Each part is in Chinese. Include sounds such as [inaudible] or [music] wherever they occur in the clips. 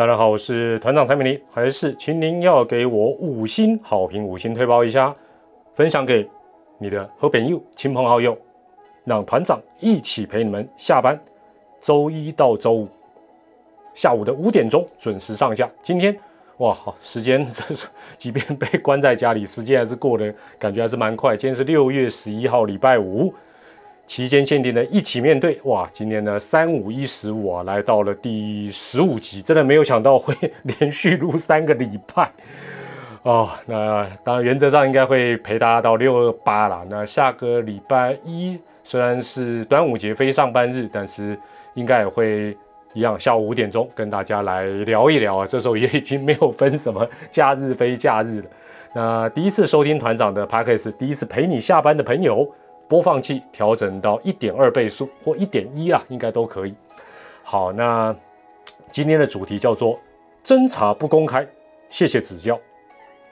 大家好，我是团长蔡明黎，还是请您要给我五星好评，五星推包一下，分享给你的好朋友、亲朋好友，让团长一起陪你们下班。周一到周五下午的五点钟准时上架。今天哇，好 [laughs] 时间，[laughs] 即便被关在家里，时间还是过得感觉还是蛮快。今天是六月十一号，礼拜五。期间限定的一起面对哇！今天的三五一十五啊，来到了第十五集，真的没有想到会 [laughs] 连续录三个礼拜哦。那当然原则上应该会陪大家到六二八了。那下个礼拜一虽然是端午节非上班日，但是应该也会一样下午五点钟跟大家来聊一聊啊。这时候也已经没有分什么假日非假日了。那第一次收听团长的 p a c k a g e 第一次陪你下班的朋友。播放器调整到一点二倍速或一点一啊，应该都可以。好，那今天的主题叫做侦查不公开，谢谢指教。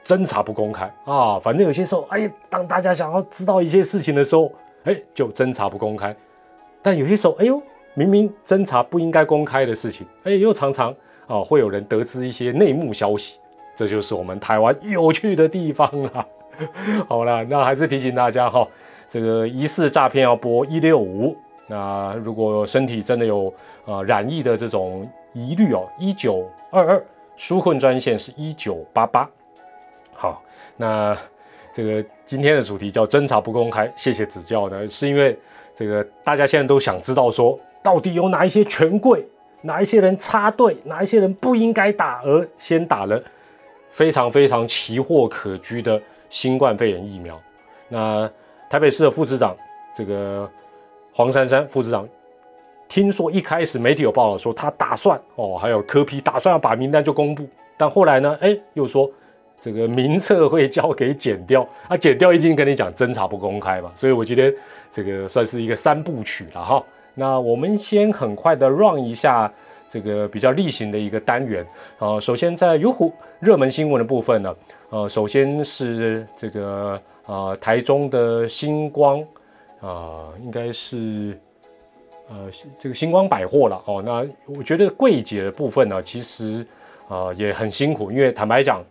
侦查不公开啊，反正有些时候，哎，当大家想要知道一些事情的时候，哎，就侦查不公开。但有些时候，哎呦，明明侦查不应该公开的事情，哎，又常常啊，会有人得知一些内幕消息。这就是我们台湾有趣的地方啦。[laughs] 好了，那还是提醒大家哈。这个疑似诈骗要拨一六五，那如果身体真的有呃染疫的这种疑虑哦，一九二二纾困专线是一九八八。好，那这个今天的主题叫侦查不公开，谢谢指教呢，是因为这个大家现在都想知道说，到底有哪一些权贵，哪一些人插队，哪一些人不应该打，而先打了非常非常奇货可居的新冠肺炎疫苗，那。台北市的副市长，这个黄珊珊副市长，听说一开始媒体有报道说他打算哦，还有柯批打算要把名单就公布，但后来呢，哎，又说这个名册会交给检调，啊，检调已经跟你讲侦查不公开嘛，所以我觉得这个算是一个三部曲了哈。那我们先很快的 run 一下这个比较例行的一个单元啊，首先在优虎热门新闻的部分呢，呃，首先是这个。啊，台中的星光啊，应该是呃这个星光百货了哦。那我觉得柜姐的部分呢，其实啊也很辛苦，因为坦白讲，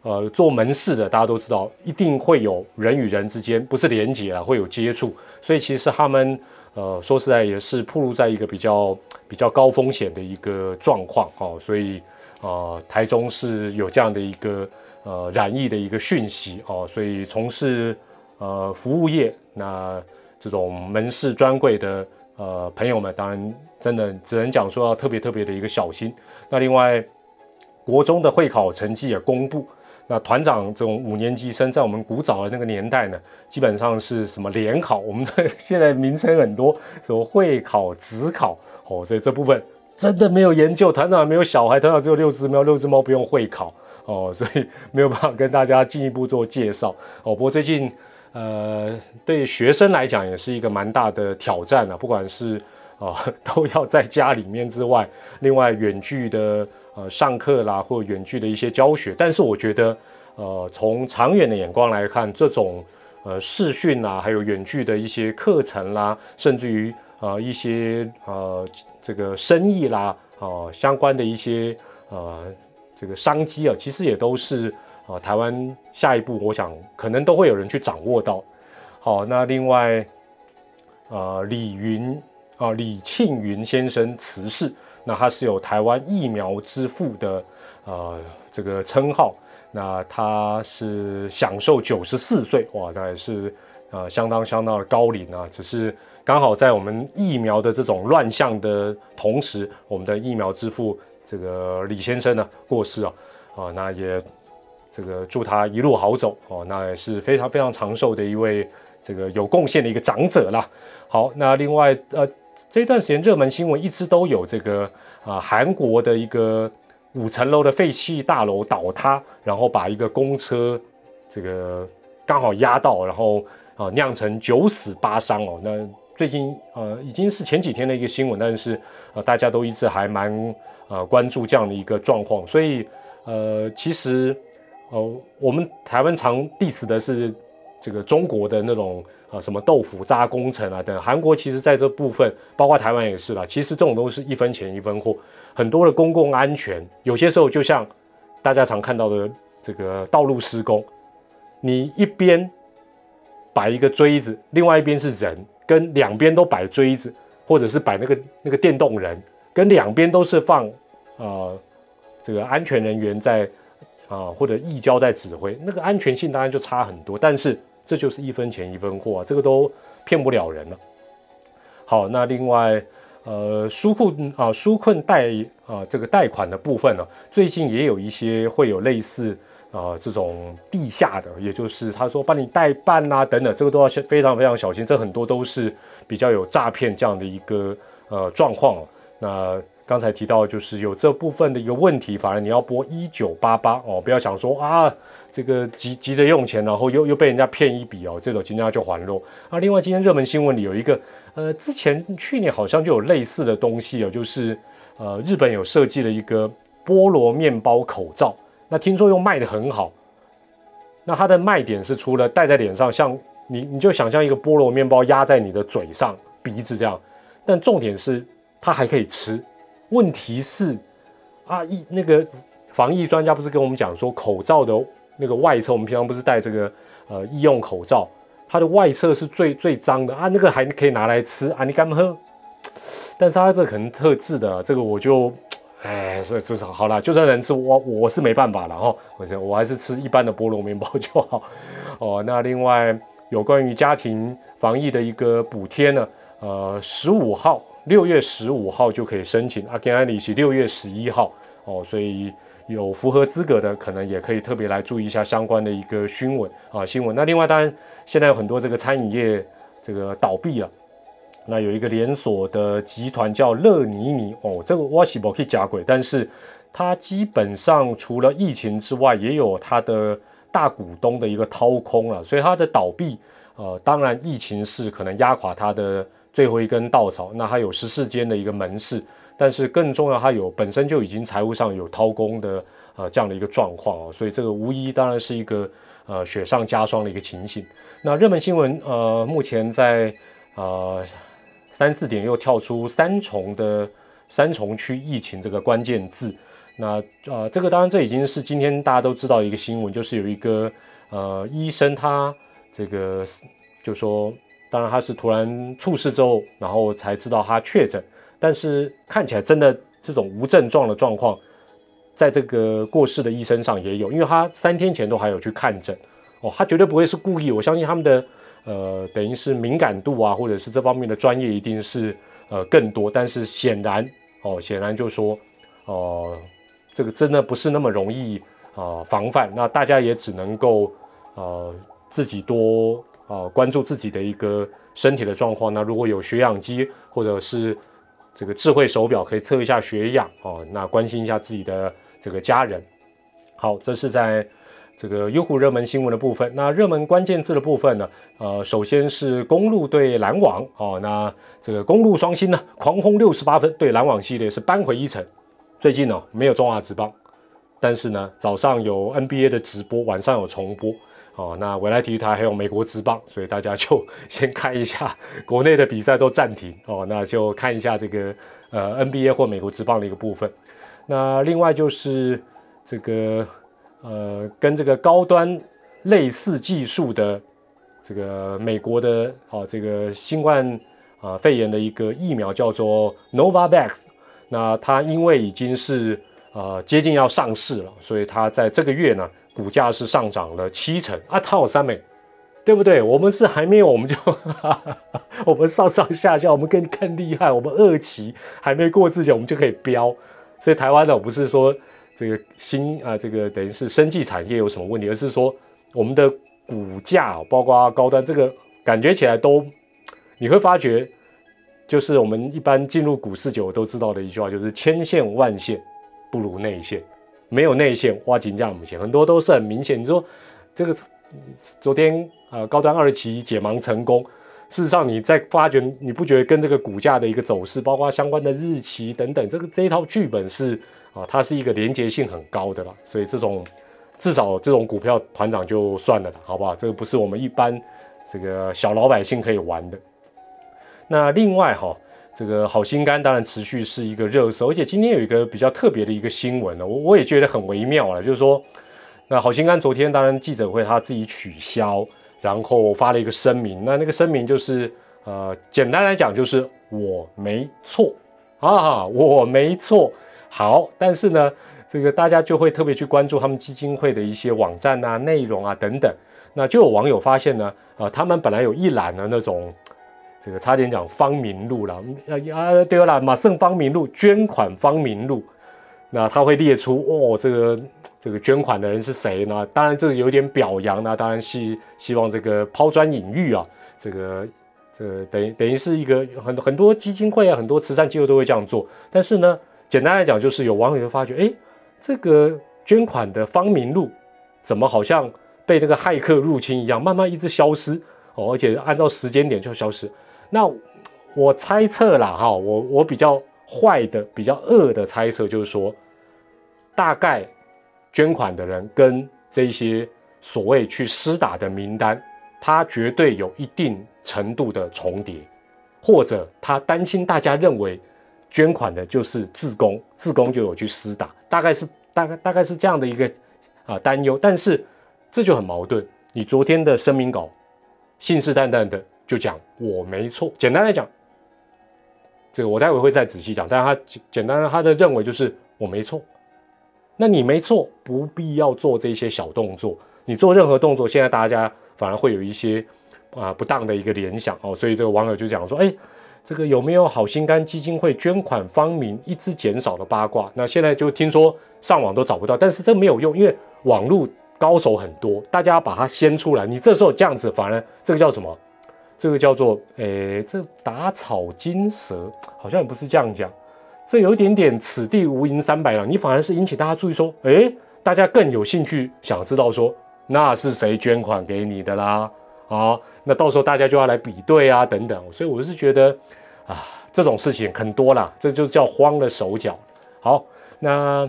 呃做门市的大家都知道，一定会有人与人之间不是连接啊，会有接触，所以其实他们呃说实在也是暴露在一个比较比较高风险的一个状况哦。所以啊，台中是有这样的一个。呃，染疫的一个讯息哦，所以从事呃服务业那这种门市专柜的呃朋友们，当然真的只能讲说要特别特别的一个小心。那另外，国中的会考成绩也公布，那团长这种五年级生在我们古早的那个年代呢，基本上是什么联考，我们的 [laughs] 现在名称很多，什么会考、职考哦，所以这部分真的没有研究。团长没有小孩，团长只有六只猫，六只猫不用会考。哦，[laughs] 所以没有办法跟大家进一步做介绍哦。不过最近，呃，对学生来讲也是一个蛮大的挑战啊。不管是啊，[laughs] 都要在家里面之外，另外远距的呃上课啦，或远距的一些教学。但是我觉得，呃，从长远的眼光来看，这种呃视讯啦，还有远距的一些课程啦，甚至于呃一些呃这个生意啦，哦相关的一些呃。这个商机啊，其实也都是啊，台湾下一步，我想可能都会有人去掌握到。好，那另外，呃，李云啊，李庆云先生辞世，那他是有台湾疫苗之父的呃这个称号，那他是享受九十四岁，哇，那也是呃相当相当的高龄啊，只是刚好在我们疫苗的这种乱象的同时，我们的疫苗之父。这个李先生呢过世啊，啊，那也这个祝他一路好走哦，那也是非常非常长寿的一位这个有贡献的一个长者啦。好，那另外呃这段时间热门新闻一直都有这个啊韩国的一个五层楼的废弃大楼倒塌，然后把一个公车这个刚好压到，然后啊酿成九死八伤哦。那最近呃已经是前几天的一个新闻，但是呃大家都一直还蛮。呃，关注这样的一个状况，所以呃，其实呃，我们台湾常 diss 的是这个中国的那种呃什么豆腐渣工程啊等，韩国其实在这部分，包括台湾也是啦，其实这种都是一分钱一分货，很多的公共安全，有些时候就像大家常看到的这个道路施工，你一边摆一个锥子，另外一边是人，跟两边都摆锥子，或者是摆那个那个电动人，跟两边都是放呃这个安全人员在。啊，或者义交在指挥，那个安全性当然就差很多。但是这就是一分钱一分货啊，这个都骗不了人了。好，那另外，呃，纾困啊，纾困贷啊，这个贷款的部分呢，最近也有一些会有类似啊这种地下的，也就是他说帮你代办啊等等，这个都要非常非常小心。这很多都是比较有诈骗这样的一个呃状况。那刚才提到就是有这部分的一个问题，反而你要拨一九八八哦，不要想说啊，这个急急着用钱，然后又又被人家骗一笔哦，这种今天就还落。啊，另外今天热门新闻里有一个，呃，之前去年好像就有类似的东西哦，就是呃日本有设计了一个菠萝面包口罩，那听说又卖的很好。那它的卖点是除了戴在脸上，像你你就想象一个菠萝面包压在你的嘴上、鼻子这样，但重点是它还可以吃。问题是，啊，疫那个防疫专家不是跟我们讲说，口罩的那个外侧，我们平常不是戴这个呃医用口罩，它的外侧是最最脏的啊，那个还可以拿来吃啊，你敢喝？[tsk] 但是它这可能特制的，这个我就，哎，所以至少好了，就算能吃，我我是没办法了哈，我我还是吃一般的菠萝面包就好。[laughs] 哦，那另外有关于家庭防疫的一个补贴呢，呃，十五号。六月十五号就可以申请，阿根安利是六月十一号哦，所以有符合资格的，可能也可以特别来注意一下相关的一个新闻啊新闻。那另外，当然现在有很多这个餐饮业这个倒闭了，那有一个连锁的集团叫乐尼尼哦，这个我是不可以假鬼，但是它基本上除了疫情之外，也有它的大股东的一个掏空了，所以它的倒闭，呃，当然疫情是可能压垮它的。最后一根稻草，那它有十四间的一个门市，但是更重要，它有本身就已经财务上有掏空的呃这样的一个状况啊，所以这个无疑当然是一个呃雪上加霜的一个情形。那热门新闻呃，目前在呃三四点又跳出三重的三重区疫情这个关键字，那呃这个当然这已经是今天大家都知道一个新闻，就是有一个呃医生他这个就说。当然，他是突然猝死之后，然后才知道他确诊。但是看起来真的这种无症状的状况，在这个过世的医生上也有，因为他三天前都还有去看诊哦，他绝对不会是故意。我相信他们的呃，等于是敏感度啊，或者是这方面的专业一定是呃更多。但是显然哦，显然就说哦，这个真的不是那么容易啊防范。那大家也只能够呃自己多。啊，关注自己的一个身体的状况。那如果有血氧机或者是这个智慧手表，可以测一下血氧哦。那关心一下自己的这个家人。好，这是在这个优酷热门新闻的部分。那热门关键字的部分呢？呃，首先是公路对篮网哦。那这个公路双星呢，狂轰六十八分，对篮网系列是扳回一城。最近呢，没有中华职棒，但是呢，早上有 NBA 的直播，晚上有重播。哦，那未来体育台还有美国职棒，所以大家就先看一下国内的比赛都暂停哦，那就看一下这个呃 NBA 或美国职棒的一个部分。那另外就是这个呃跟这个高端类似技术的这个美国的哦这个新冠啊肺炎的一个疫苗叫做 Novavax，那它因为已经是呃接近要上市了，所以它在这个月呢。股价是上涨了七成啊，它有三美，对不对？我们是还没有，我们就哈哈 [laughs] 我们上上下下，我们更更厉害。我们二期还没过之前，我们就可以飙。所以台湾呢，不是说这个新啊，这个等于是生技产业有什么问题，而是说我们的股价，包括高端，这个感觉起来都你会发觉，就是我们一般进入股市久都知道的一句话，就是千线万线不如内线。没有内线，挖金价不行，很多都是很明显。你说这个昨天呃高端二期解盲成功，事实上你在发觉，你不觉得跟这个股价的一个走势，包括相关的日期等等，这个这一套剧本是啊，它是一个连结性很高的啦。所以这种至少这种股票团长就算了了，好不好？这个不是我们一般这个小老百姓可以玩的。那另外哈，这个好心肝当然持续是一个热搜，而且今天有一个比较特别的一个新闻呢，我我也觉得很微妙了，就是说，那好心肝昨天当然记者会他自己取消，然后发了一个声明，那那个声明就是呃，简单来讲就是我没错啊，我没错。好，但是呢，这个大家就会特别去关注他们基金会的一些网站啊、内容啊等等。那就有网友发现呢，啊，他们本来有一栏的那种，这个差点讲方明路了，啊啊，对了，马胜方明路捐款方明路，那他会列出哦，这个这个捐款的人是谁呢？当然这个有点表扬呢，当然是希望这个抛砖引玉啊，这个这等于等于是一个很很多基金会啊，很多慈善机构都会这样做，但是呢。简单来讲，就是有网友就发觉，哎，这个捐款的方明路怎么好像被那个骇客入侵一样，慢慢一直消失哦，而且按照时间点就消失。那我猜测啦，哈，我我比较坏的、比较恶的猜测就是说，大概捐款的人跟这些所谓去施打的名单，他绝对有一定程度的重叠，或者他担心大家认为。捐款的就是自工，自工就有去私打，大概是大概大概是这样的一个啊担忧，但是这就很矛盾。你昨天的声明稿信誓旦旦的就讲我没错，简单来讲，这个我待会会再仔细讲，但是他简简单他的认为就是我没错，那你没错，不必要做这些小动作，你做任何动作，现在大家反而会有一些啊不当的一个联想哦，所以这个网友就讲说，哎。这个有没有好心肝基金会捐款方明一直减少的八卦？那现在就听说上网都找不到，但是这没有用，因为网络高手很多，大家把它掀出来。你这时候这样子，反而这个叫什么？这个叫做诶，这打草惊蛇，好像也不是这样讲。这有一点点此地无银三百两，你反而是引起大家注意说，诶，大家更有兴趣想知道说，那是谁捐款给你的啦？啊？那到时候大家就要来比对啊，等等，所以我是觉得啊，这种事情很多啦，这就叫慌了手脚。好，那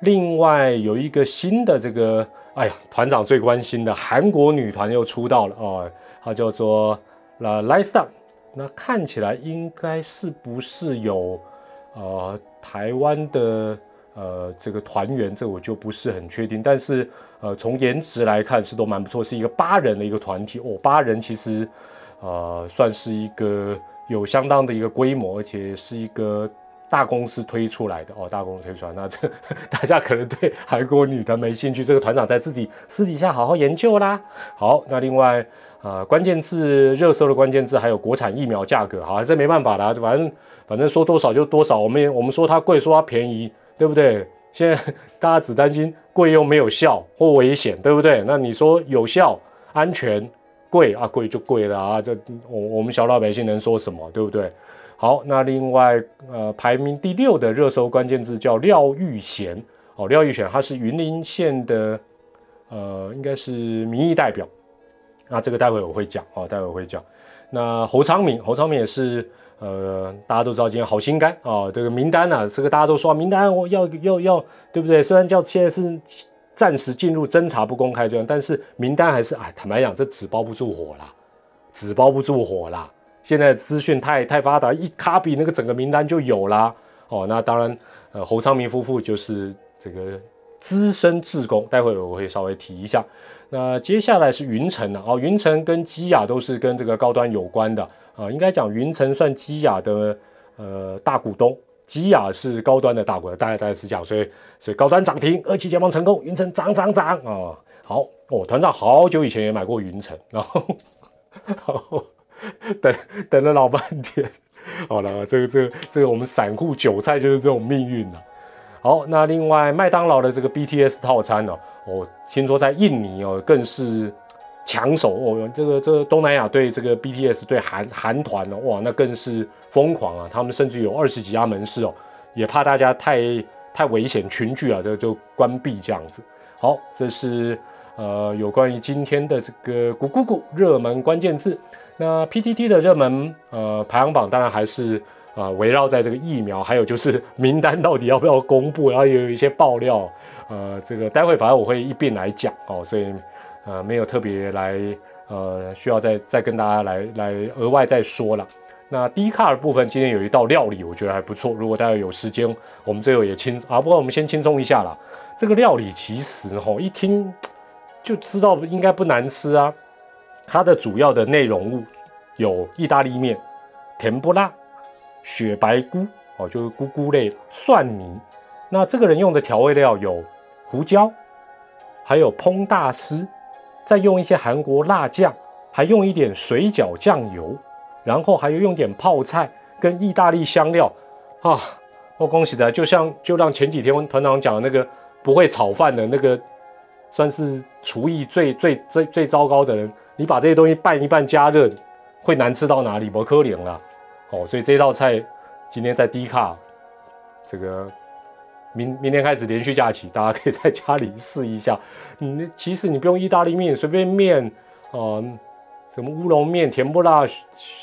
另外有一个新的这个，哎呀，团长最关心的韩国女团又出道了哦，她叫做那 l i s e Up，那看起来应该是不是有呃台湾的。呃，这个团员这我就不是很确定，但是呃，从颜值来看是都蛮不错，是一个八人的一个团体哦。八人其实呃算是一个有相当的一个规模，而且是一个大公司推出来的哦。大公司推出来，那这 [laughs] 大家可能对韩国女团没兴趣，这个团长在自己私底下好好研究啦。好，那另外呃关键字热搜的关键字还有国产疫苗价格，好，这没办法啦，反正反正说多少就多少，我们也我们说它贵，说它便宜。对不对？现在大家只担心贵又没有效或危险，对不对？那你说有效、安全、贵啊，贵就贵了啊！这我我们小老百姓能说什么？对不对？好，那另外呃，排名第六的热搜关键字叫廖玉贤哦，廖玉贤他是云林县的呃，应该是民意代表。那这个待会我会讲哦，待会我会讲。那侯昌明，侯昌明也是。呃，大家都知道今天好心肝啊，这个名单啊，这个大家都说名单我要要要，对不对？虽然叫现在是暂时进入侦查不公开这样，但是名单还是哎，坦白讲，这纸包不住火啦，纸包不住火啦。现在资讯太太发达，一卡比那个整个名单就有啦。哦，那当然，呃，侯昌明夫妇就是这个资深志工，待会我会稍微提一下。那接下来是云城了哦，云城跟基亚都是跟这个高端有关的。啊，应该讲云城算基亚的呃大股东，基亚是高端的大股东，大概大概是这样，所以所以高端涨停，二期解放成功，云城涨涨涨啊！好哦，团长好久以前也买过云城，然后然后等等了老半天，好了，这个这个这个我们散户韭菜就是这种命运了。好，那另外麦当劳的这个 BTS 套餐呢，我听说在印尼哦更是。抢手哦，这个这个东南亚对这个 BTS 对韩韩团哦，哇，那更是疯狂啊！他们甚至有二十几家门市哦，也怕大家太太危险群聚啊，这就关闭这样子。好，这是呃有关于今天的这个咕咕咕热门关键字。那 PTT 的热门呃排行榜当然还是啊，围绕在这个疫苗，还有就是 [laughs] 名单到底要不要公布，然后也有一些爆料，呃，这个待会反正我会一并来讲哦，所以呃没有特别来呃需要再再跟大家来来额外再说了。那低卡的部分，今天有一道料理，我觉得还不错。如果大家有时间，我们最后也轻啊，不过我们先轻松一下啦。这个料理其实吼一听就知道应该不难吃啊。它的主要的内容物有意大利面、甜不辣。雪白菇哦，就是菇菇类蒜泥。那这个人用的调味料有胡椒，还有烹大师，再用一些韩国辣酱，还用一点水饺酱油，然后还有用点泡菜跟意大利香料啊。我恭喜的，就像就让前几天团长讲的那个不会炒饭的那个，算是厨艺最最最最糟糕的人，你把这些东西拌一拌加热，会难吃到哪里？不可怜了。哦，所以这道菜今天在低卡，这个明明天开始连续假期，大家可以在家里试一下。你 [laughs] 其实你不用意大利面，随便面啊，什么乌龙面、甜不辣，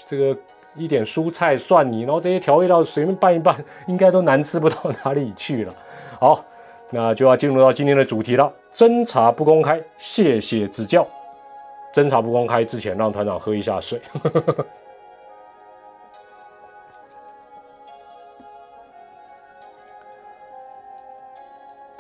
这个一点蔬菜、蒜泥，然后这些调味料随便拌一拌，应该都难吃不到哪里去了。[laughs] 好，那就要进入到今天的主题了。侦查不公开，谢谢指教。侦查不公开之前，让团长喝一下水。[laughs]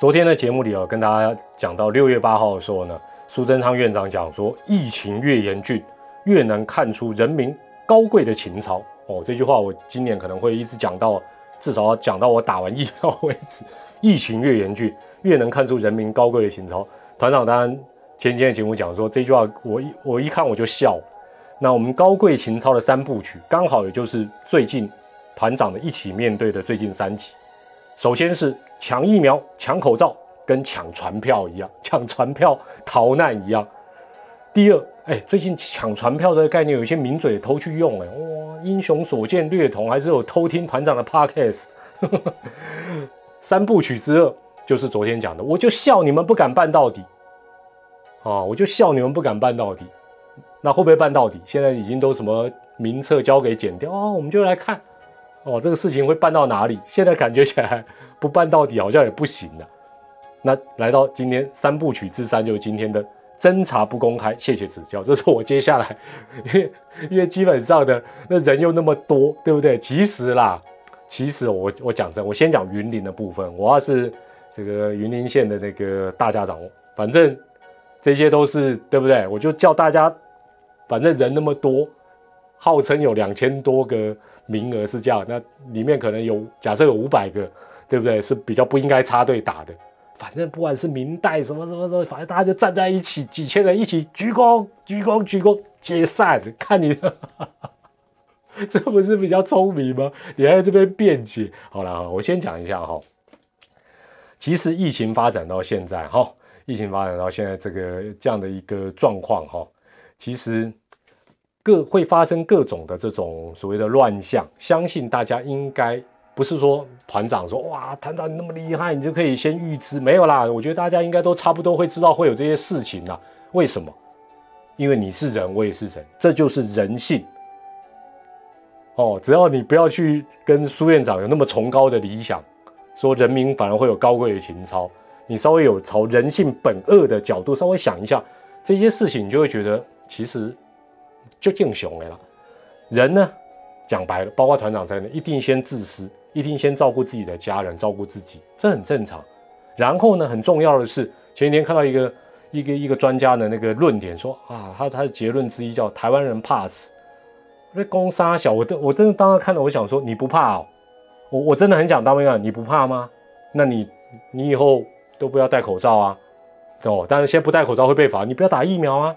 昨天的节目里啊，跟大家讲到六月八号的时候呢，苏贞昌院长讲说，疫情越严峻，越能看出人民高贵的情操。哦，这句话我今年可能会一直讲到，至少要讲到我打完疫苗为止。疫情越严峻，越能看出人民高贵的情操。团长当然前几天的节目讲说这句话，我一我一看我就笑。那我们高贵情操的三部曲，刚好也就是最近团长的一起面对的最近三集。首先是抢疫苗、抢口罩，跟抢船票一样，[laughs] 抢船票逃难一样。第二，哎，最近抢船票这个概念，有一些名嘴偷去用，哎，哇，英雄所见略同，还是有偷听团长的 podcast。[laughs] 三部曲之二就是昨天讲的，我就笑你们不敢办到底，啊，我就笑你们不敢办到底。那会不会办到底？现在已经都什么名册交给剪掉啊？我们就来看。哦，这个事情会办到哪里？现在感觉起来不办到底好像也不行了。那来到今天三部曲之三，就是今天的侦查不公开，谢谢指教。这是我接下来，因 [laughs] 为因为基本上的那人又那么多，对不对？其实啦，其实我我讲真，我先讲云林的部分。我要是这个云林县的那个大家长，反正这些都是对不对？我就叫大家，反正人那么多，号称有两千多个。名额是这样，那里面可能有假设有五百个，对不对？是比较不应该插队打的。反正不管是明代什么什么什么，反正大家就站在一起，几千人一起鞠躬、鞠躬、鞠躬，解散。看你，[laughs] 这不是比较聪明吗？你还在这边辩解。好了，我先讲一下哈。其实疫情发展到现在哈，疫情发展到现在这个这样的一个状况哈，其实。各会发生各种的这种所谓的乱象，相信大家应该不是说团长说哇，团长你那么厉害，你就可以先预知没有啦。我觉得大家应该都差不多会知道会有这些事情啦。为什么？因为你是人，我也是人，这就是人性。哦，只要你不要去跟苏院长有那么崇高的理想，说人民反而会有高贵的情操，你稍微有朝人性本恶的角度稍微想一下这些事情，你就会觉得其实。就敬雄的了，人呢，讲白了，包括团长在内，一定先自私，一定先照顾自己的家人，照顾自己，这很正常。然后呢，很重要的是，前几天看到一个一个一个专家的那个论点，说啊，他他的结论之一叫台湾人怕死。那攻杀小，我真我真的当时看到，我想说你不怕哦，我我真的很想当面讲，你不怕吗？那你你以后都不要戴口罩啊，哦，但是先不戴口罩会被罚，你不要打疫苗啊，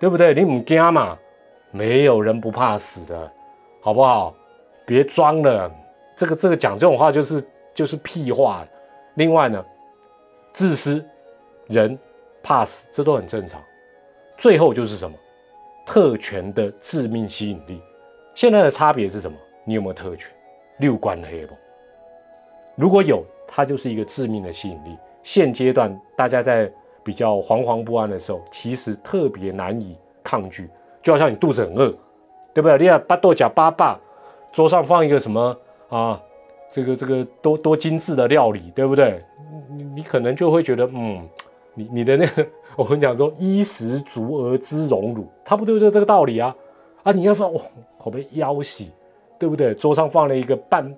对不对？你唔惊嘛？没有人不怕死的，好不好？别装了，这个这个讲这种话就是就是屁话。另外呢，自私，人怕死，这都很正常。最后就是什么？特权的致命吸引力。现在的差别是什么？你有没有特权？六关黑不？如果有，它就是一个致命的吸引力。现阶段大家在比较惶惶不安的时候，其实特别难以抗拒。就好像你肚子很饿，对不对？你要巴豆夹巴巴，桌上放一个什么啊，这个这个多多精致的料理，对不对？你你可能就会觉得，嗯，你你的那个，[laughs] 我们讲说衣食足而知荣辱，差不多就这个道理啊。啊，你要说哇，口碑腰喜，对不对？桌上放了一个半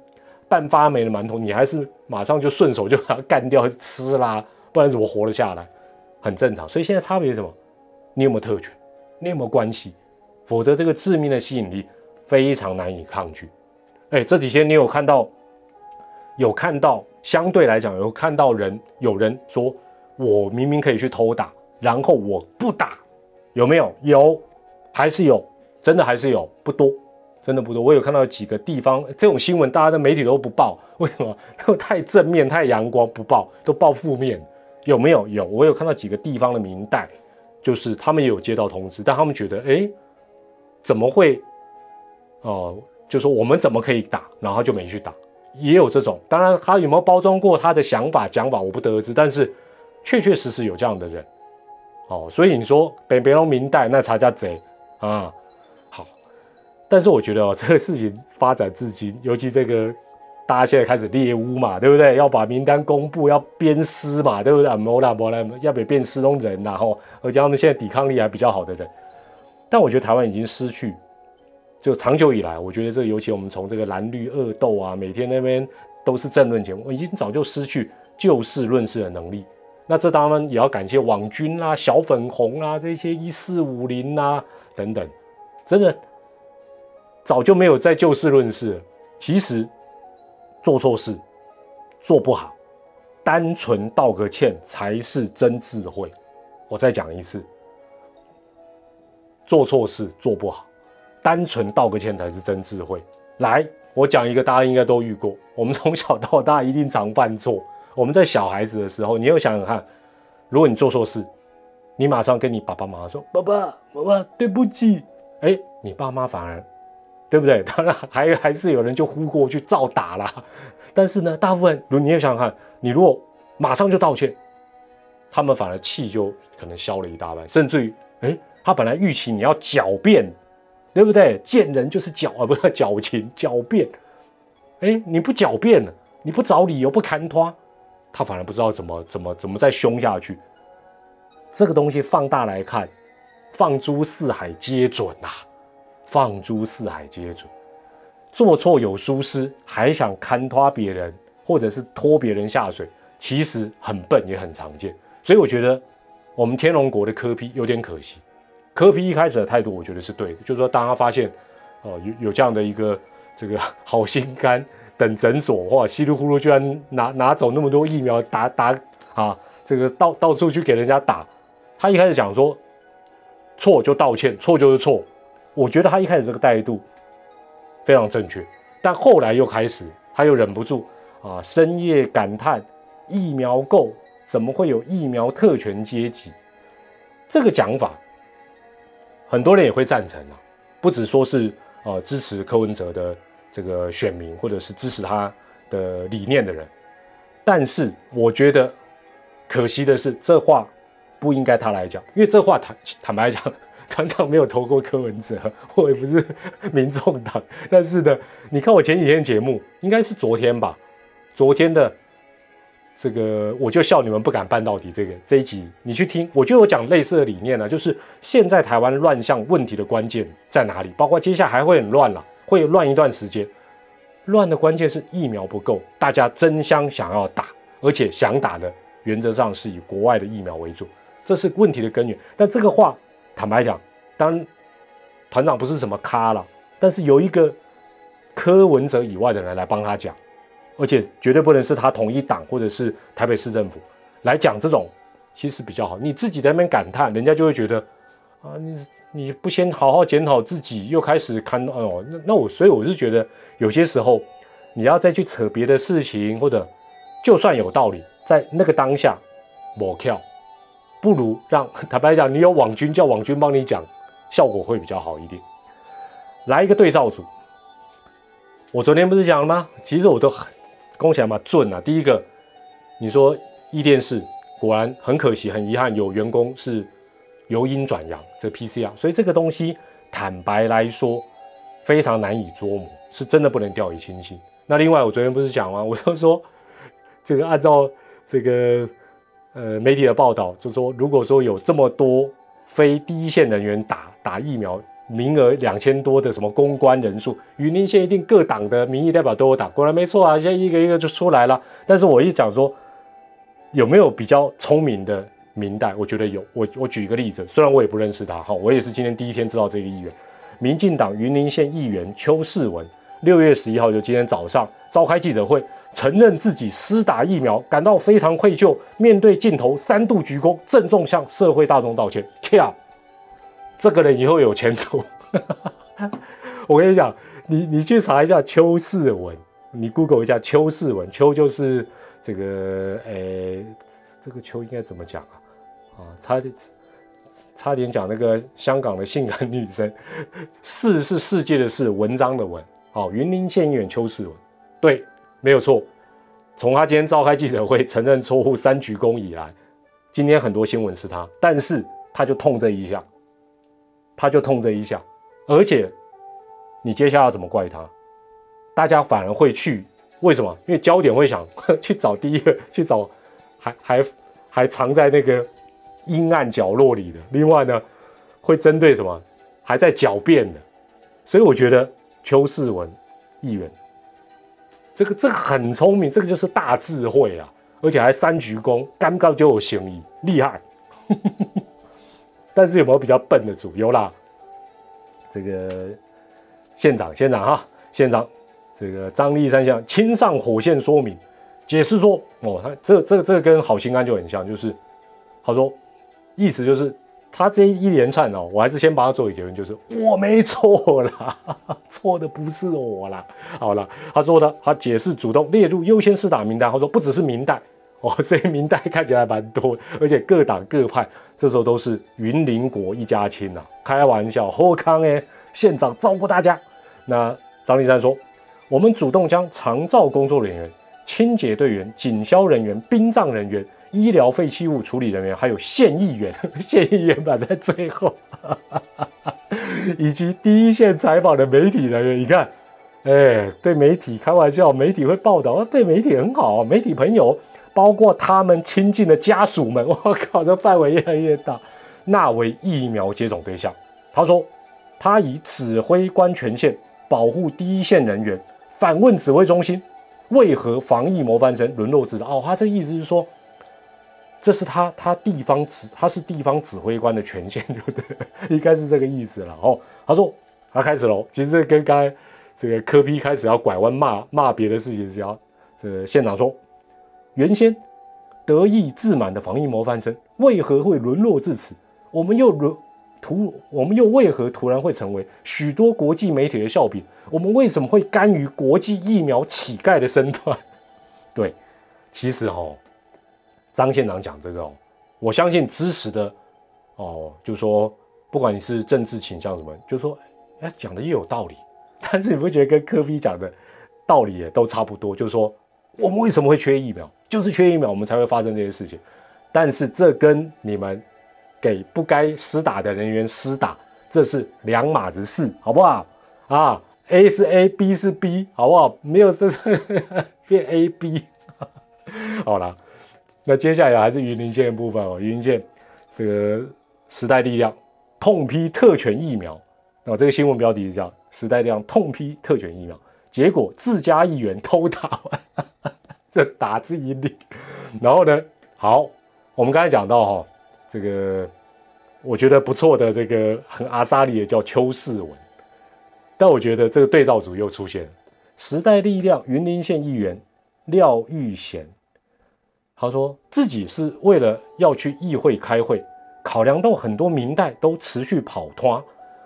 半发霉的馒头，你还是马上就顺手就把它干掉吃啦，不然怎么活得下来？很正常。所以现在差别是什么？你有没有特权？你有没有关系？否则这个致命的吸引力非常难以抗拒。哎，这几天你有看到？有看到？相对来讲，有看到人有人说，我明明可以去偷打，然后我不打，有没有？有，还是有。真的还是有不多，真的不多。我有看到几个地方这种新闻，大家的媒体都不报，为什么？[laughs] 都太正面、太阳光，不报都报负面。有没有？有。我有看到几个地方的明代，就是他们也有接到通知，但他们觉得，哎，怎么会？哦，就说我们怎么可以打，然后就没去打。也有这种，当然他有没有包装过他的想法、讲法，我不得而知。但是确确实实有这样的人。哦，所以你说北北龙明代那才叫贼啊。好但是我觉得哦，这个事情发展至今，尤其这个大家现在开始猎巫嘛，对不对？要把名单公布，要鞭尸嘛，对不对？摩拉摩拉要被变失踪人，然后而且他们现在抵抗力还比较好的人。但我觉得台湾已经失去，就长久以来，我觉得这尤其我们从这个蓝绿恶斗啊，每天那边都是政论节目，已经早就失去就事论事的能力。那这当然也要感谢网军啦、小粉红啦这些一四五零啦等等，真的。早就没有再就事论事。其实做错事做不好，单纯道个歉才是真智慧。我再讲一次，做错事做不好，单纯道个歉才是真智慧。来，我讲一个大家应该都遇过。我们从小到大一定常犯错。我们在小孩子的时候，你又想想看，如果你做错事，你马上跟你爸爸妈妈说：“爸爸妈妈，对不起。”哎，你爸妈反而。对不对？[laughs] 当然还还是有人就呼过去照打啦。但是呢，大部分如你也想想看，你如果马上就道歉，他们反而气就可能消了一大半，甚至于，哎，他本来预期你要狡辩，对不对？见人就是狡啊，不是矫情，狡辩。哎，你不狡辩了，你不找理由不砍他，他反而不知道怎么怎么怎么再凶下去。这个东西放大来看，放诸四海皆准呐。放诸四海皆准，做错有疏失，还想看拖别人，或者是拖别人下水，其实很笨，也很常见。所以我觉得我们天龙国的科批有点可惜。科批一开始的态度，我觉得是对的，就是说，当他发现哦有有这样的一个这个好心肝等诊所，哇，稀里糊涂居然拿拿走那么多疫苗，打打啊，这个到到处去给人家打，他一开始想说错就道歉，错就是错。我觉得他一开始这个态度非常正确，但后来又开始，他又忍不住啊，深夜感叹：疫苗够，怎么会有疫苗特权阶级？这个讲法，很多人也会赞成啊，不只说是呃支持柯文哲的这个选民，或者是支持他的理念的人。但是我觉得可惜的是，这话不应该他来讲，因为这话坦坦白讲。团长没有投过柯文哲，我也不是 [laughs] 民众党，但是呢，你看我前几天节目，应该是昨天吧，昨天的这个我就笑你们不敢办到底这个这一集，你去听，我就有讲类似的理念呢，就是现在台湾乱象问题的关键在哪里？包括接下来还会很乱了，会乱一段时间，乱的关键是疫苗不够，大家争相想要打，而且想打的原则上是以国外的疫苗为主，这是问题的根源。但这个话。坦白讲，当团长不是什么咖了，但是有一个柯文哲以外的人来帮他讲，而且绝对不能是他同一党或者是台北市政府来讲这种，其实比较好。你自己在那边感叹，人家就会觉得啊，你你不先好好检讨自己，又开始看哦，那那我所以我是觉得有些时候你要再去扯别的事情，或者就算有道理，在那个当下抹跳。不如让坦白讲，你有网军叫网军帮你讲，效果会比较好一点。来一个对照组，我昨天不是讲了吗？其实我都很恭喜嘛，准啊！第一个，你说一电视果然很可惜，很遗憾，有员工是由阴转阳，这 PCR，所以这个东西坦白来说非常难以捉摸。是真的不能掉以轻心。那另外，我昨天不是讲吗？我就说，这个按照这个呃媒体的报道，就说如果说有这么多非第一线人员打打疫苗，名额两千多的什么公关人数，云林县一定各党的民意代表都有打，果然没错啊，现在一个一个就出来了。但是我一讲说，有没有比较聪明的民代？我觉得有。我我举一个例子，虽然我也不认识他，哈，我也是今天第一天知道这个议员，民进党云林县议员邱世文。六月十一号，就今天早上召开记者会，承认自己施打疫苗，感到非常愧疚。面对镜头，三度鞠躬，郑重向社会大众道歉。跳，这个人以后有前途。[laughs] 我跟你讲，你你去查一下邱世文，你 Google 一下邱世文，邱就是这个，诶，这个邱应该怎么讲啊？啊，差点差点讲那个香港的性感女生，世是世界的世，文章的文。好，云林县议员邱世文，对，没有错。从他今天召开记者会 [laughs] 承认错误三鞠躬以来，今天很多新闻是他，但是他就痛这一下，他就痛这一下，而且你接下来要怎么怪他？大家反而会去为什么？因为焦点会想 [laughs] 去找第一个，去找还还还藏在那个阴暗角落里的。另外呢，会针对什么？还在狡辩的。所以我觉得。邱世文议员，这个这个很聪明，这个就是大智慧啊，而且还三鞠躬，刚刚就有嫌疑，厉害。[laughs] 但是有没有比较笨的主？有啦，这个县长，县长哈，县长，这个张立山向亲上火线说明，解释说，哦，他这这这跟好心安就很像，就是他说，意思就是。他这一连串哦，我还是先把它做一个结论，就是我没错啦，[laughs] 错的不是我啦。好了，他说的，他解释主动列入优先试打名单。他说不只是明代哦，[laughs] 所以明代看起来蛮多，而且各党各派这时候都是云林国一家亲呐。开玩笑，何康哎，县长照顾大家。那张立山说，我们主动将长照工作人员、清洁队员、警消人员、殡葬人员。医疗废弃物处理人员，还有县议员，[laughs] 县议员摆在最后，[laughs] 以及第一线采访的媒体人员。你看，哎，对媒体开玩笑，媒体会报道，对媒体很好。媒体朋友，包括他们亲近的家属们，[laughs] 我靠，这范围越来越大，纳为疫苗接种对象。他说，他以指挥官权限保护第一线人员，反问指挥中心，为何防疫模范生沦落至哦，他这意思是说。这是他，他地方指，他是地方指挥官的权限，对不对？应该是这个意思了。哦，他说他开始喽。其实这跟刚才这个科比开始要拐弯骂骂别的事情是要，这个县长说，原先得意自满的防疫模范生为何会沦落至此？我们又沦突，我们又为何突然会成为许多国际媒体的笑柄？我们为什么会甘于国际疫苗乞丐的身段？对，其实哦。张县长讲这个哦，我相信支持的哦，就是说，不管你是政治倾向什么，就是说，哎，讲的也有道理。[laughs] 但是你不觉得跟科比讲的道理也都差不多？就是说，我们为什么会缺疫苗？就是缺疫苗，我们才会发生这些事情。但是这跟你们给不该施打的人员施打，这是两码子事，好不好？啊，A 是 A，B 是 B，好不好？没有这 [laughs] 变 A B，[laughs] 好了。那接下来还是云林县的部分哦，云林县这个时代力量痛批特权疫苗，那这个新闻标题是这样“时代力量痛批特权疫苗”，结果自家议员偷打完，[laughs] 这打自己脸。然后呢，好，我们刚才讲到哈，这个我觉得不错的这个很阿萨里的叫邱世文，但我觉得这个对照组又出现时代力量云林县议员廖玉贤。他说自己是为了要去议会开会，考量到很多明代都持续跑脱，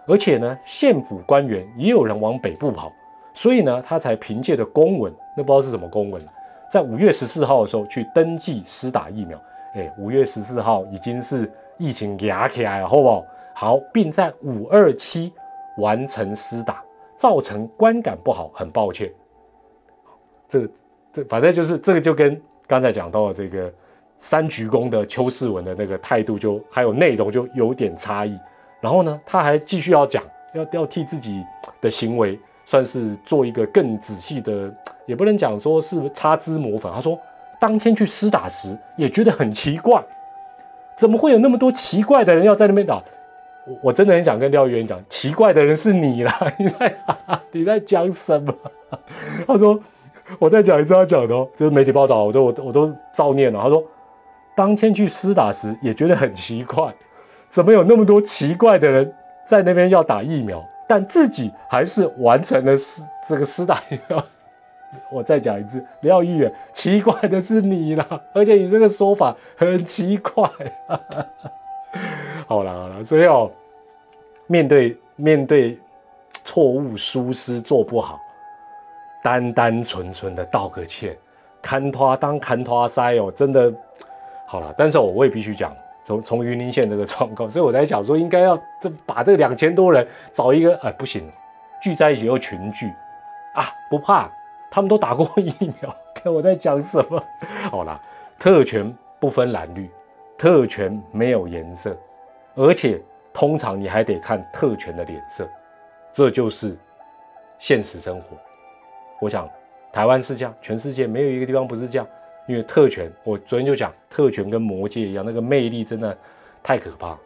而且呢，县府官员也有人往北部跑，所以呢，他才凭借着公文，那不知道是什么公文在五月十四号的时候去登记施打疫苗。哎，五月十四号已经是疫情压起来了，好不好？好，并在五二七完成施打，造成观感不好，很抱歉。这这反正就是这个就跟。刚才讲到的这个三鞠躬的邱世文的那个态度，就还有内容就有点差异。然后呢，他还继续要讲，要要替自己的行为算是做一个更仔细的，也不能讲说是擦脂抹粉。他说，当天去施打时也觉得很奇怪，怎么会有那么多奇怪的人要在那边打？我我真的很想跟廖议员讲，奇怪的人是你啦，你 [laughs] 在你在讲什么？他说，我再讲一次他讲的哦，这是媒体报道，我都我我都照念了。他说，当天去施打时也觉得很奇怪，怎么有那么多奇怪的人在那边要打疫苗，但自己还是完成了施这个施打疫苗。[laughs] 我再讲一次，廖议员，奇怪的是你啦，而且你这个说法很奇怪。[laughs] 好了好了，所以哦，面对面对错误疏失做不好，单单纯纯的道个歉，看拖当看拖塞哦，真的好了。但是我我也必须讲，从从云林县这个状况，所以我在想说，应该要这把这两千多人找一个，哎不行，聚在一起又群聚啊，不怕，他们都打过疫苗。看我在讲什么？好了，特权不分蓝绿，特权没有颜色。而且通常你还得看特权的脸色，这就是现实生活。我想台湾是这样，全世界没有一个地方不是这样。因为特权，我昨天就讲，特权跟魔戒一样，那个魅力真的太可怕。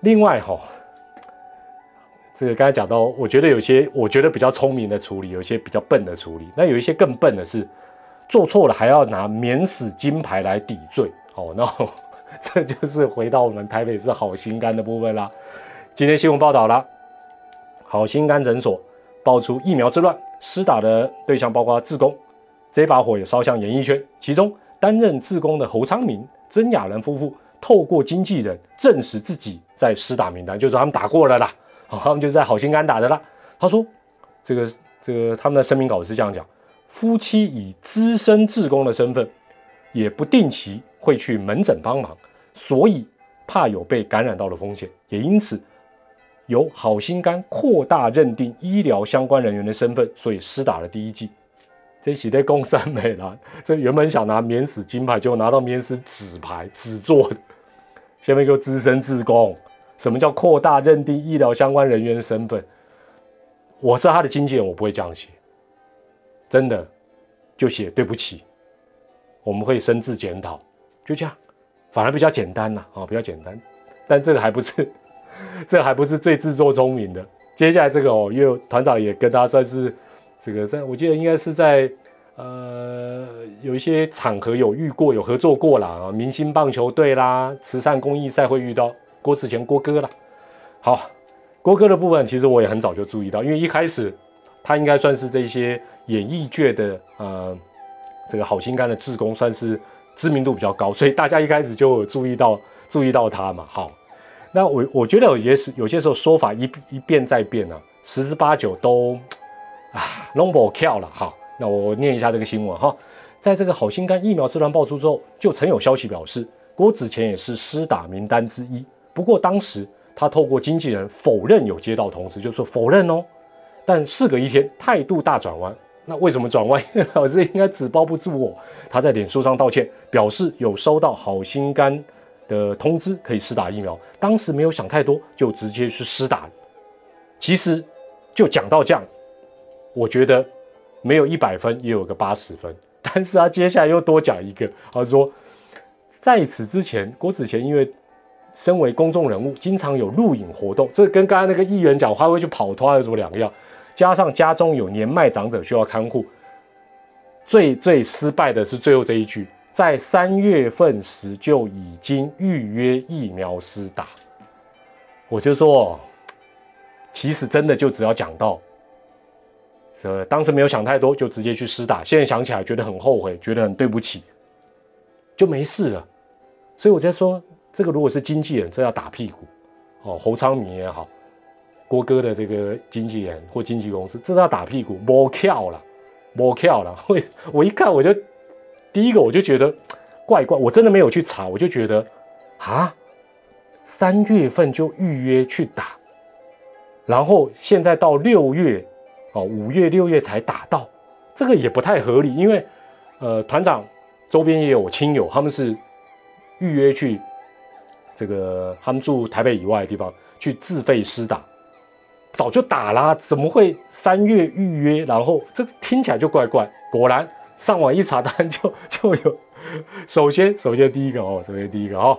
另外哈，这个刚才讲到，我觉得有些我觉得比较聪明的处理，有些比较笨的处理。那有一些更笨的是做错了还要拿免死金牌来抵罪。哦，那。这就是回到我们台北市好心肝的部分啦。今天新闻报道了，好心肝诊所爆出疫苗之乱，施打的对象包括自工，这把火也烧向演艺圈。其中担任自工的侯昌明、曾雅人夫妇，透过经纪人证实自己在施打名单，就是他们打过了啦，他们就是在好心肝打的啦。他说，这个这个他们的声明稿是这样讲：夫妻以资深自工的身份，也不定期会去门诊帮忙。所以怕有被感染到的风险，也因此由好心肝扩大认定医疗相关人员的身份，所以施打了第一剂。这喜在公三美了，[laughs] 这原本想拿免死金牌，结果拿到免死纸牌，纸做的。下面一个资深自工，什么叫扩大认定医疗相关人员的身份？我是他的经纪人，我不会这样写，真的就写对不起，我们会深自检讨，就这样。反而比较简单呐，啊，比较简单，但这个还不是，[laughs] 这还不是最自作聪明的。接下来这个哦，因为团长也跟他算是这个，在我记得应该是在呃有一些场合有遇过，有合作过啦，啊，明星棒球队啦，慈善公益赛会遇到郭子乾郭哥啦。好，郭哥的部分其实我也很早就注意到，因为一开始他应该算是这些演艺界的呃这个好心肝的志工，算是。知名度比较高，所以大家一开始就有注意到注意到他嘛。好，那我我觉得有些是有些时候说法一一变再变啊，十之八九都啊弄不巧了。好，那我念一下这个新闻哈，在这个好心肝疫苗之乱爆出之后，就曾有消息表示郭子乾也是施打名单之一。不过当时他透过经纪人否认有接到通知，就说否认哦。但事隔一天，态度大转弯。那为什么转弯？[laughs] 老师应该纸包不住我。他在脸书上道歉，表示有收到好心肝的通知，可以施打疫苗。当时没有想太多，就直接去施打。其实就讲到这样，我觉得没有一百分也有个八十分。但是他接下来又多讲一个，他说在此之前，郭子乾因为身为公众人物，经常有录影活动，这跟刚刚那个议员讲话会去跑团有什么两样？加上家中有年迈长者需要看护，最最失败的是最后这一句，在三月份时就已经预约疫苗施打。我就说，其实真的就只要讲到，呃，当时没有想太多，就直接去施打。现在想起来觉得很后悔，觉得很对不起，就没事了。所以我在说，这个如果是经纪人，这要打屁股哦，侯昌明也好。郭哥的这个经纪人或经纪公司，这要打屁股，摸跳了，摸跳了。我 [laughs] 我一看，我就第一个我就觉得怪怪，我真的没有去查，我就觉得啊，三月份就预约去打，然后现在到六月哦，五月六月才打到，这个也不太合理，因为呃，团长周边也有亲友，他们是预约去这个他们住台北以外的地方去自费施打。早就打啦，怎么会三月预约？然后这听起来就怪怪。果然上网一查，单就 [laughs] 就有。首先，首先第一个哦，首先第一个哦，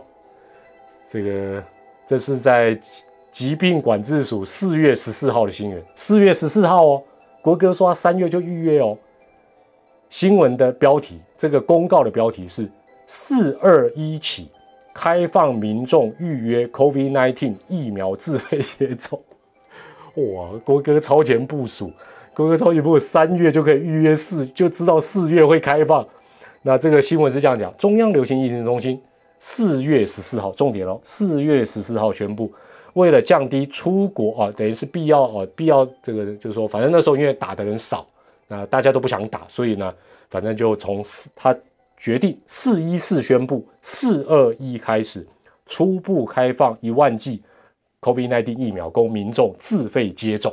这个这是在疾病管制署四月十四号的新闻。四月十四号哦，国哥说三月就预约哦。新闻的标题，这个公告的标题是四二一起开放民众预约 COVID-19 疫苗自费接种。哇，国哥超前部署，国哥超级部，三月就可以预约四，就知道四月会开放。那这个新闻是这样讲：中央流行疫情中心四月十四号，重点哦，四月十四号宣布，为了降低出国啊，等于是必要啊，必要这个就是说，反正那时候因为打的人少，那大家都不想打，所以呢。反正就从四，他决定四一四宣布，四二一开始初步开放一万剂 COVID-19 疫苗供民众自费接种。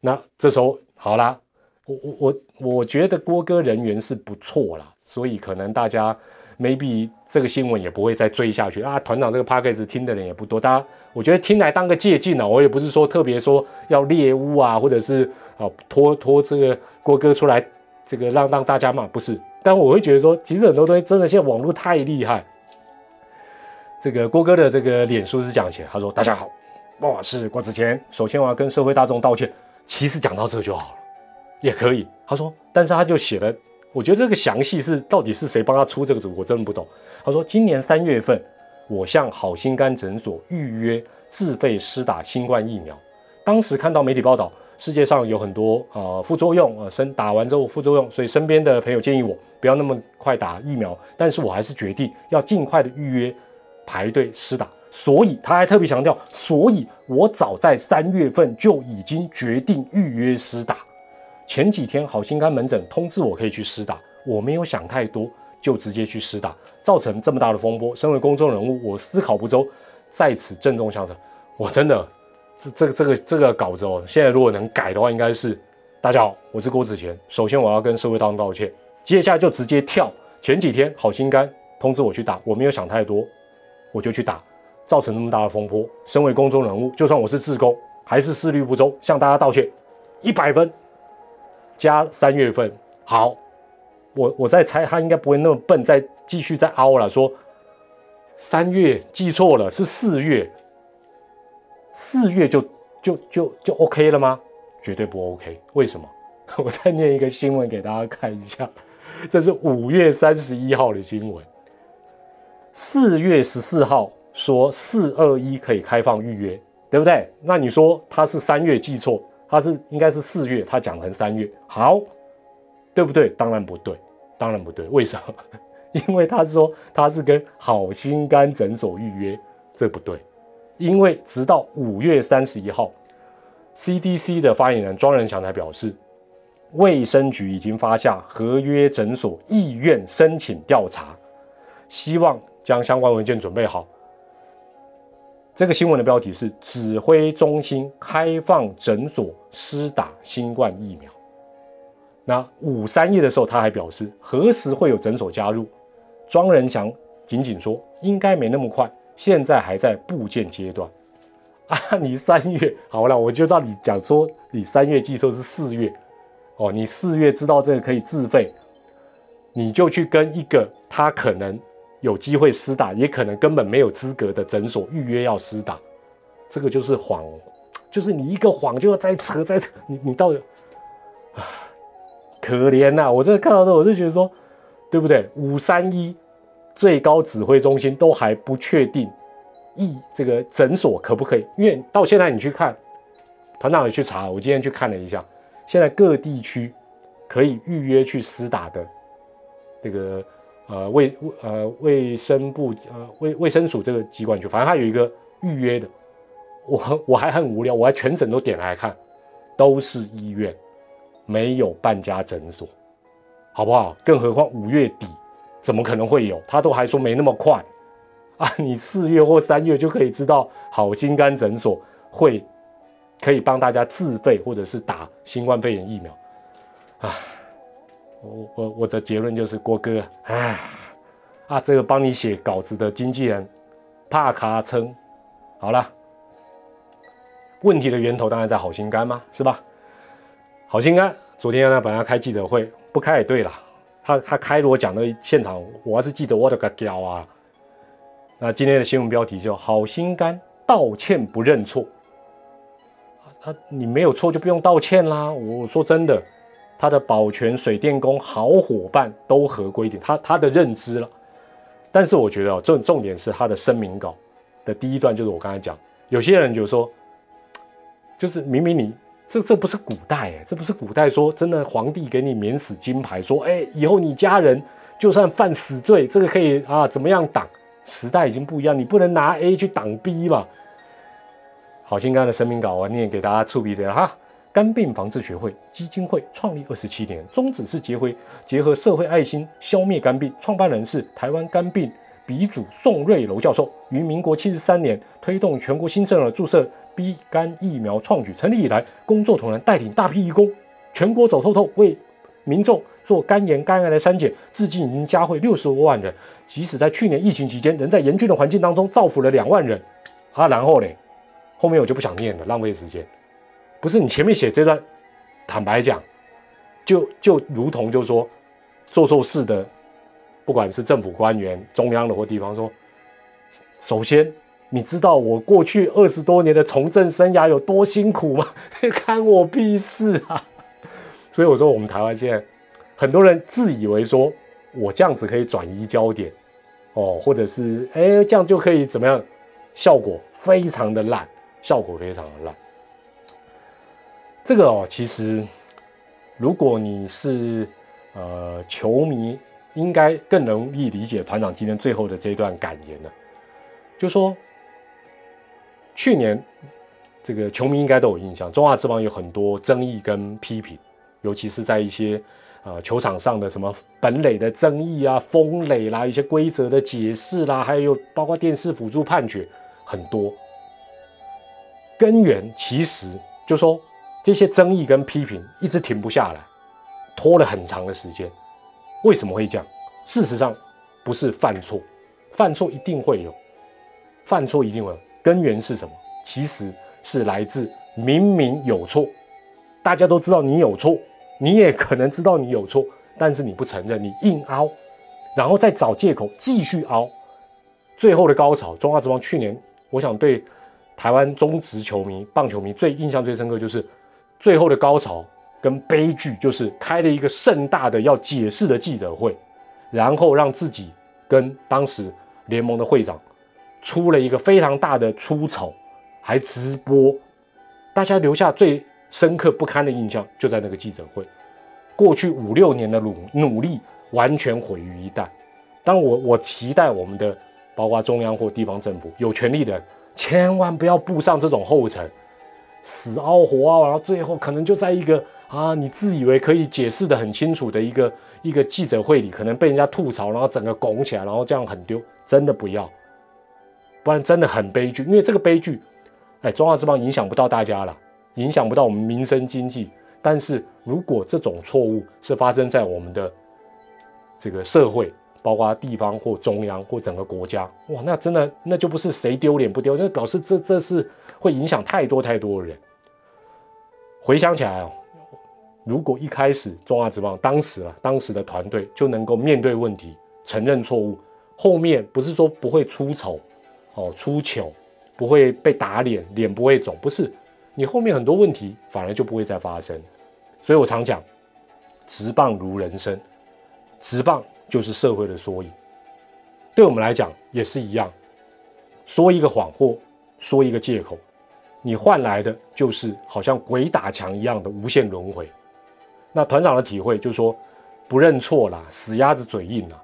那这时候好啦，我我我我觉得郭哥人缘是不错啦，所以可能大家 maybe 这个新闻也不会再追下去啊。团长这个 p a c k a g e 听的人也不多，大家我觉得听来当个借鉴啊，我也不是说特别说要猎污啊，或者是啊拖拖这个郭哥出来。这个让让大家骂不是，但我会觉得说，其实很多东西真的现在网络太厉害。这个郭哥的这个脸书是讲起来，他说：“大家好，我是郭子乾。首先我要跟社会大众道歉。其实讲到这就好了，也可以。”他说：“但是他就写了，我觉得这个详细是到底是谁帮他出这个组，我真的不懂。”他说：“今年三月份，我向好心肝诊所预约自费施打新冠疫苗，当时看到媒体报道。”世界上有很多啊副作用啊，身打完之后副作用，所以身边的朋友建议我不要那么快打疫苗，但是我还是决定要尽快的预约排队施打。所以他还特别强调，所以我早在三月份就已经决定预约施打。前几天好心肝门诊通知我可以去施打，我没有想太多就直接去施打，造成这么大的风波。身为公众人物，我思考不周，在此郑重向上，我真的。这这个这个这个稿子哦，现在如果能改的话，应该是大家好，我是郭子乾。首先我要跟社会大众道歉，接下来就直接跳。前几天好心肝通知我去打，我没有想太多，我就去打，造成那么大的风波。身为公众人物，就算我是自工，还是思虑不周，向大家道歉，一百分加三月份。好，我我在猜他应该不会那么笨，再继续再凹了，说三月记错了，是四月。四月就就就就 OK 了吗？绝对不 OK。为什么？[laughs] 我再念一个新闻给大家看一下，这是五月三十一号的新闻。四月十四号说四二一可以开放预约，对不对？那你说他是三月记错，他是应该是四月，他讲成三月，好，对不对？当然不对，当然不对。为什么？[laughs] 因为他说他是跟好心肝诊所预约，这不对。因为直到五月三十一号，CDC 的发言人庄仁祥才表示，卫生局已经发下合约诊所意愿申请调查，希望将相关文件准备好。这个新闻的标题是“指挥中心开放诊所施打新冠疫苗”。那五三页的时候，他还表示何时会有诊所加入？庄仁祥仅仅说应该没那么快。现在还在部件阶段 [laughs] 啊！你三月好了，我就到你讲说你三月记错是四月哦，你四月知道这个可以自费，你就去跟一个他可能有机会施打，也可能根本没有资格的诊所预约要施打，这个就是谎，就是你一个谎就要再扯再扯，你你到底啊可怜呐！我这看到这我就觉得说，对不对？五三一。最高指挥中心都还不确定，一这个诊所可不可以？因为到现在你去看，团长也去查，我今天去看了一下，现在各地区可以预约去施打的，这个呃卫卫呃卫生部呃卫卫生署这个机关去，反正它有一个预约的，我我还很无聊，我还全省都点来看，都是医院，没有半家诊所，好不好？更何况五月底。怎么可能会有？他都还说没那么快啊！你四月或三月就可以知道好心肝诊所会可以帮大家自费或者是打新冠肺炎疫苗啊！我我我的结论就是郭哥啊啊！这个帮你写稿子的经纪人帕卡称好了，问题的源头当然在好心肝嘛，是吧？好心肝昨天呢本来开记者会，不开也对了。他他开罗讲的现场，我还是记得我的个屌啊！那今天的新闻标题叫“好心肝道歉不认错”。他你没有错就不用道歉啦。我说真的，他的保全、水电工好伙伴都合规点，他他的认知了。但是我觉得哦重重点是他的声明稿的第一段，就是我刚才讲，有些人就说，就是明明你。这这不是古代哎，这不是古代说真的，皇帝给你免死金牌，说哎，以后你家人就算犯死罪，这个可以啊，怎么样挡？时代已经不一样，你不能拿 A 去挡 B 嘛。好心肝的声明稿啊，念给大家触笔的哈。肝病防治学会基金会创立二十七年，宗旨是结合结合社会爱心，消灭肝病。创办人是台湾肝病鼻祖宋瑞楼教授，于民国七十三年推动全国新生儿注射。B 肝疫苗创举成立以来，工作同仁带领大批义工，全国走透透，为民众做肝炎、肝癌的筛检，至今已经加惠六十多万人。即使在去年疫情期间，仍在严峻的环境当中造福了两万人。啊，然后嘞，后面我就不想念了，浪费时间。不是你前面写这段，坦白讲，就就如同就是说做错事的，不管是政府官员、中央的或地方，说首先。你知道我过去二十多年的从政生涯有多辛苦吗？[laughs] 看我屁事啊！所以我说，我们台湾现在很多人自以为说我这样子可以转移焦点哦，或者是哎这样就可以怎么样？效果非常的烂，效果非常的烂。这个哦，其实如果你是呃球迷，应该更容易理解团长今天最后的这一段感言了，就说。去年，这个球迷应该都有印象，中华之邦有很多争议跟批评，尤其是在一些呃球场上的什么本垒的争议啊、封垒啦、一些规则的解释啦，还有包括电视辅助判决很多。根源其实就说这些争议跟批评一直停不下来，拖了很长的时间。为什么会这样？事实上不是犯错，犯错一定会有，犯错一定会有。根源是什么？其实是来自明明有错，大家都知道你有错，你也可能知道你有错，但是你不承认，你硬凹，然后再找借口继续凹。最后的高潮，中华职棒去年，我想对台湾中职球迷、棒球迷最印象最深刻，就是最后的高潮跟悲剧，就是开了一个盛大的要解释的记者会，然后让自己跟当时联盟的会长。出了一个非常大的出丑，还直播，大家留下最深刻不堪的印象就在那个记者会。过去五六年的努努力完全毁于一旦。当我我期待我们的，包括中央或地方政府有权利的，千万不要步上这种后尘，死凹活凹，然后最后可能就在一个啊，你自以为可以解释的很清楚的一个一个记者会里，可能被人家吐槽，然后整个拱起来，然后这样很丢，真的不要。不然真的很悲剧，因为这个悲剧，哎，中华之邦影响不到大家了，影响不到我们民生经济。但是如果这种错误是发生在我们的这个社会，包括地方或中央或整个国家，哇，那真的那就不是谁丢脸不丢，那表示这这是会影响太多太多的人。回想起来哦，如果一开始中华职棒当时啊，当时的团队就能够面对问题，承认错误，后面不是说不会出丑。哦，出糗不会被打脸，脸不会肿，不是你后面很多问题反而就不会再发生。所以我常讲，直棒如人生，直棒就是社会的缩影。对我们来讲也是一样，说一个谎或说一个借口，你换来的就是好像鬼打墙一样的无限轮回。那团长的体会就是说，不认错啦，死鸭子嘴硬啦。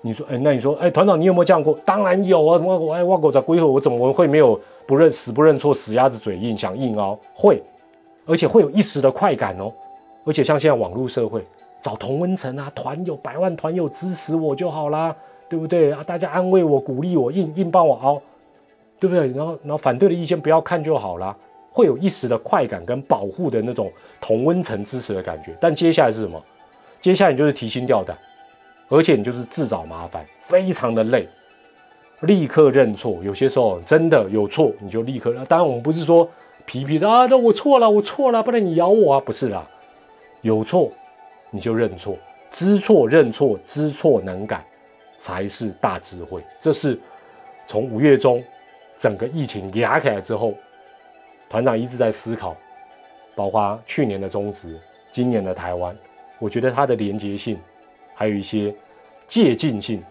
你说，哎，那你说，哎，团长，你有没有这样过？当然有啊！我我哎，我狗在归后，我怎么会没有不认死不认错，死鸭子嘴硬，想硬凹？会，而且会有一时的快感哦。而且像现在网络社会，找同温层啊，团友百万团友支持我就好啦，对不对啊？大家安慰我、鼓励我，硬硬帮我凹，对不对？然后然后反对的意见不要看就好啦，会有一时的快感跟保护的那种同温层支持的感觉。但接下来是什么？接下来你就是提心吊胆。而且你就是自找麻烦，非常的累。立刻认错。有些时候真的有错，你就立刻。当然，我们不是说皮皮的啊，那我错了，我错了，不然你咬我啊，不是啦。有错你就认错，知错认错，知错能改，才是大智慧。这是从五月中整个疫情压起来之后，团长一直在思考，包括去年的中职，今年的台湾，我觉得它的连结性，还有一些借鉴性，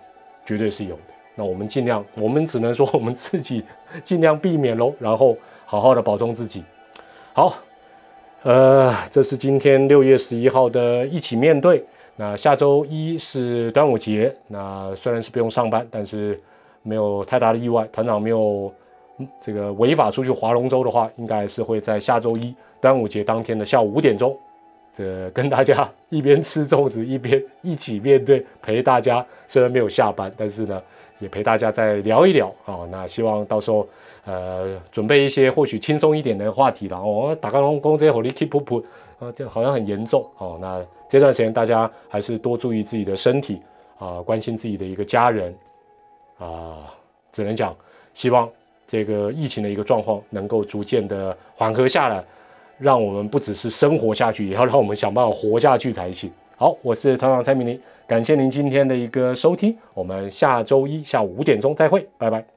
绝对是有的。那我们尽量，我们只能说我们自己尽量避免喽，然后好好的保重自己。好。呃，这是今天六月十一号的一起面对。那下周一是端午节，那虽然是不用上班，但是没有太大的意外，团长没有这个违法出去划龙舟的话，应该是会在下周一端午节当天的下午五点钟，这跟大家一边吃粽子一边一起面对，陪大家。虽然没有下班，但是呢，也陪大家再聊一聊啊。那希望到时候。呃，准备一些或许轻松一点的话题了哦。打个龙宫这些火力 keep up，啊，这好像很严重哦。那这段时间大家还是多注意自己的身体啊，关心自己的一个家人啊。只能讲，希望这个疫情的一个状况能够逐渐的缓和下来，让我们不只是生活下去，也要让我们想办法活下去才行。好，我是团长蔡明林，感谢您今天的一个收听，我们下周一下午五点钟再会，拜拜。